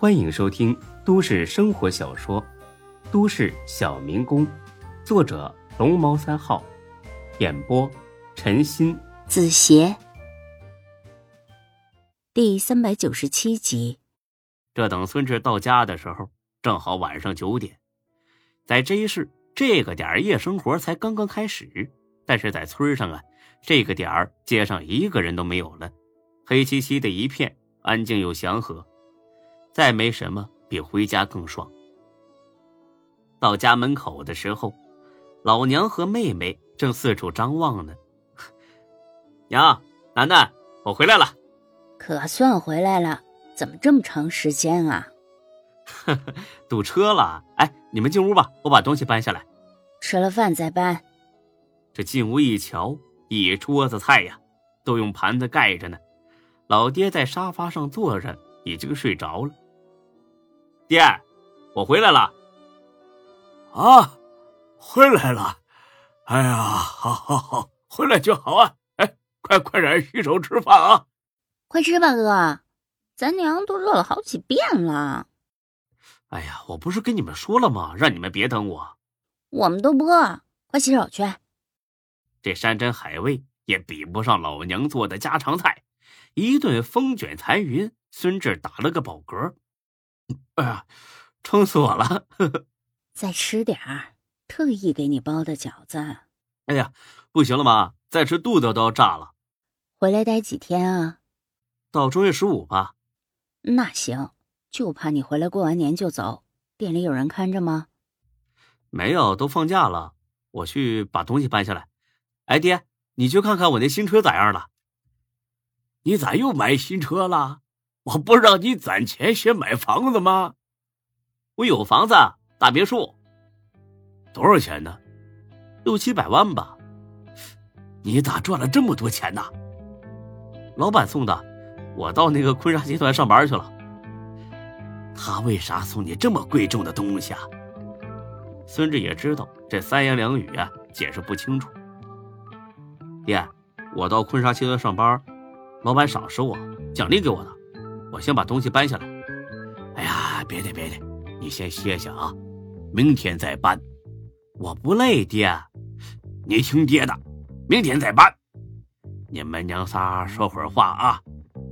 欢迎收听都市生活小说《都市小民工》，作者龙猫三号，演播陈鑫、子邪，第三百九十七集。这等孙志到家的时候，正好晚上九点。在 J 市这个点夜生活才刚刚开始，但是在村上啊，这个点儿街上一个人都没有了，黑漆漆的一片，安静又祥和。再没什么比回家更爽。到家门口的时候，老娘和妹妹正四处张望呢。娘，楠楠，我回来了。可算回来了，怎么这么长时间啊？呵呵，堵车了。哎，你们进屋吧，我把东西搬下来。吃了饭再搬。这进屋一瞧，一桌子菜呀，都用盘子盖着呢。老爹在沙发上坐着，已经睡着了。爹，我回来了。啊，回来了！哎呀，好，好，好，回来就好啊！哎，快快点洗手吃饭啊！快吃吧，哥，咱娘都热了好几遍了。哎呀，我不是跟你们说了吗？让你们别等我。我们都不饿，快洗手去。这山珍海味也比不上老娘做的家常菜，一顿风卷残云，孙志打了个饱嗝。哎呀，撑死我了！再吃点儿，特意给你包的饺子。哎呀，不行了妈，再吃肚子都要炸了。回来待几天啊？到正月十五吧。那行，就怕你回来过完年就走。店里有人看着吗？没有，都放假了。我去把东西搬下来。哎，爹，你去看看我那新车咋样了？你咋又买新车了？我不让你攒钱先买房子吗？我有房子，大别墅，多少钱呢？六七百万吧。你咋赚了这么多钱呢？老板送的。我到那个坤沙集团上班去了。他为啥送你这么贵重的东西啊？孙志也知道这三言两语啊，解释不清楚。爹，我到坤沙集团上班，老板赏识我，奖励给我的。我先把东西搬下来。哎呀，别的别的，你先歇歇啊，明天再搬。我不累，爹。你听爹的，明天再搬。你们娘仨说会儿话啊，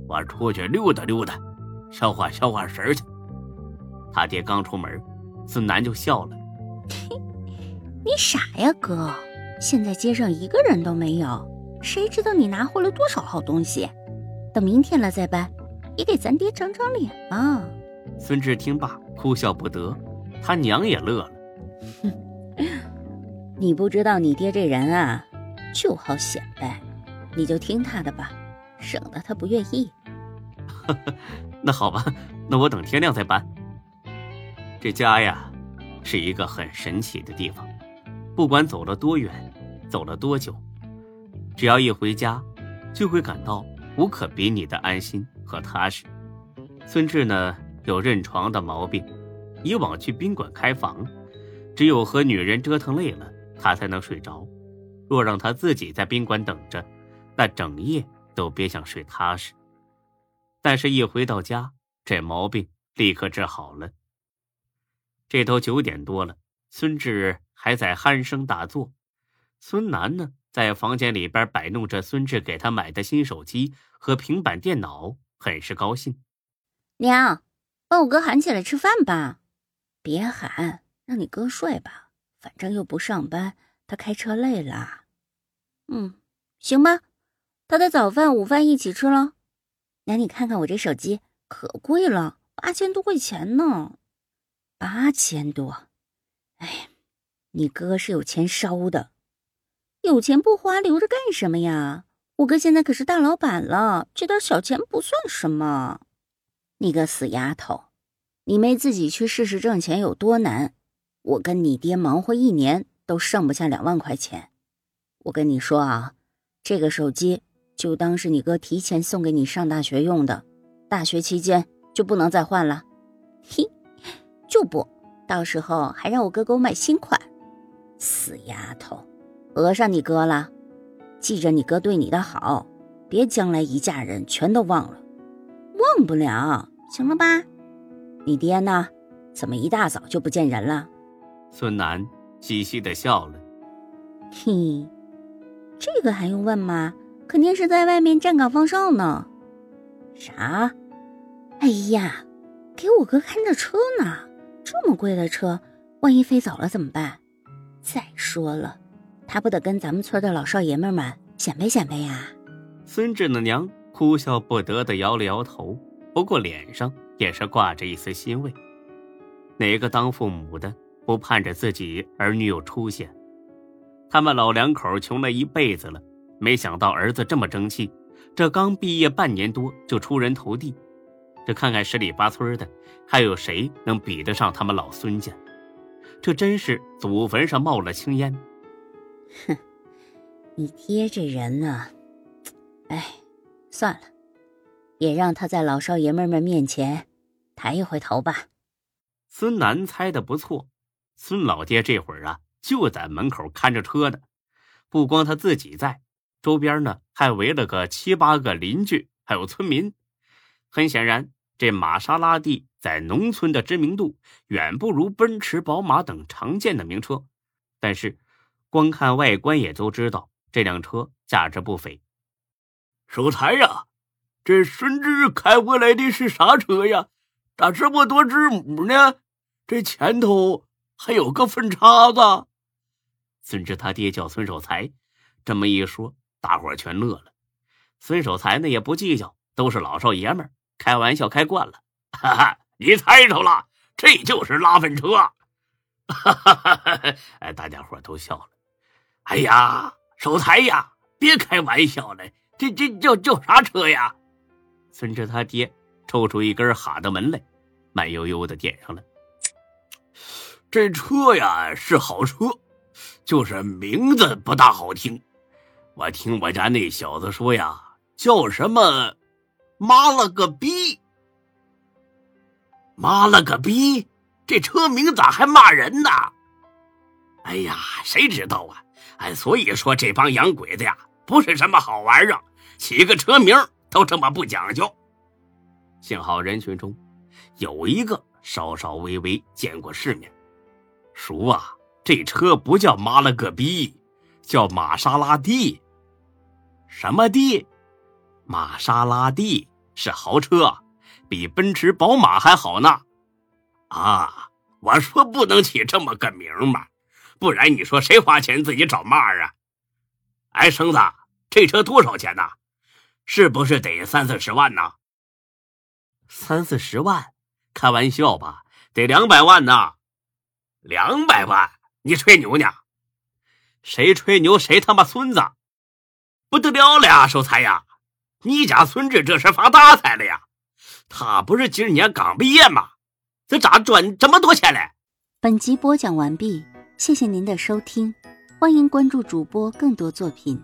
我出去溜达溜达，消化消化神去。他爹刚出门，孙楠就笑了：“你傻呀，哥！现在街上一个人都没有，谁知道你拿回了多少好东西？等明天了再搬。”也给咱爹长长脸嘛！孙志听罢哭笑不得，他娘也乐了。哼，你不知道你爹这人啊，就好显摆，你就听他的吧，省得他不愿意。那好吧，那我等天亮再搬。这家呀，是一个很神奇的地方，不管走了多远，走了多久，只要一回家，就会感到无可比拟的安心。和踏实。孙志呢有认床的毛病，以往去宾馆开房，只有和女人折腾累了，他才能睡着。若让他自己在宾馆等着，那整夜都别想睡踏实。但是，一回到家，这毛病立刻治好了。这都九点多了，孙志还在鼾声大作。孙楠呢，在房间里边摆弄着孙志给他买的新手机和平板电脑。很是高兴，娘，把我哥喊起来吃饭吧。别喊，让你哥睡吧，反正又不上班，他开车累了。嗯，行吧，他的早饭、午饭一起吃了。娘，你看看我这手机，可贵了，八千多块钱呢。八千多，哎，你哥是有钱烧的，有钱不花，留着干什么呀？我哥现在可是大老板了，这点小钱不算什么。你个死丫头，你没自己去试试挣钱有多难？我跟你爹忙活一年都剩不下两万块钱。我跟你说啊，这个手机就当是你哥提前送给你上大学用的，大学期间就不能再换了。嘿，就不，到时候还让我哥给我买新款。死丫头，讹上你哥了。记着你哥对你的好，别将来一嫁人全都忘了，忘不了，行了吧？你爹呢？怎么一大早就不见人了？孙楠嘻嘻的笑了。嘿，这个还用问吗？肯定是在外面站岗放哨呢。啥？哎呀，给我哥看着车呢。这么贵的车，万一飞走了怎么办？再说了，他不得跟咱们村的老少爷们们显摆显摆呀？孙志的娘哭笑不得的摇了摇头，不过脸上也是挂着一丝欣慰。哪个当父母的不盼着自己儿女有出息？他们老两口穷了一辈子了，没想到儿子这么争气，这刚毕业半年多就出人头地。这看看十里八村的，还有谁能比得上他们老孙家？这真是祖坟上冒了青烟。哼，你爹这人呢？哎，算了，也让他在老少爷们们面前抬一回头吧。孙楠猜的不错，孙老爹这会儿啊就在门口看着车呢。不光他自己在，周边呢还围了个七八个邻居，还有村民。很显然，这玛莎拉蒂在农村的知名度远不如奔驰、宝马等常见的名车。但是，光看外观也都知道这辆车价值不菲。守财呀，这孙志开回来的是啥车呀？咋这么多字母呢？这前头还有个分叉子。孙志他爹叫孙守财，这么一说，大伙全乐了。孙守财呢也不计较，都是老少爷们开玩笑开惯了。哈哈，你猜着了，这就是拉粪车。哈哈哈哈哎，大家伙都笑了。哎呀，守财呀，别开玩笑了，这这叫叫啥车呀？孙志他爹抽出一根哈德门来。慢悠悠的点上了。这车呀是好车，就是名字不大好听。我听我家那小子说呀，叫什么“妈了个逼”，“妈了个逼”，这车名咋还骂人呢？哎呀，谁知道啊？哎，所以说这帮洋鬼子呀，不是什么好玩意儿，起个车名都这么不讲究。幸好人群中。有一个稍稍微微见过世面，叔啊，这车不叫妈了个逼，叫玛莎拉蒂。什么地？玛莎拉蒂是豪车，比奔驰、宝马还好呢。啊，我说不能起这么个名嘛，不然你说谁花钱自己找骂啊？哎，生子，这车多少钱呢？是不是得三四十万呢？三四十万？开玩笑吧，得两百万呢，两百万，你吹牛呢？谁吹牛谁他妈孙子，不得了了呀，守财呀！你家孙子这是发大财了呀！他不是今年刚毕业吗？这咋赚这么多钱嘞？本集播讲完毕，谢谢您的收听，欢迎关注主播更多作品。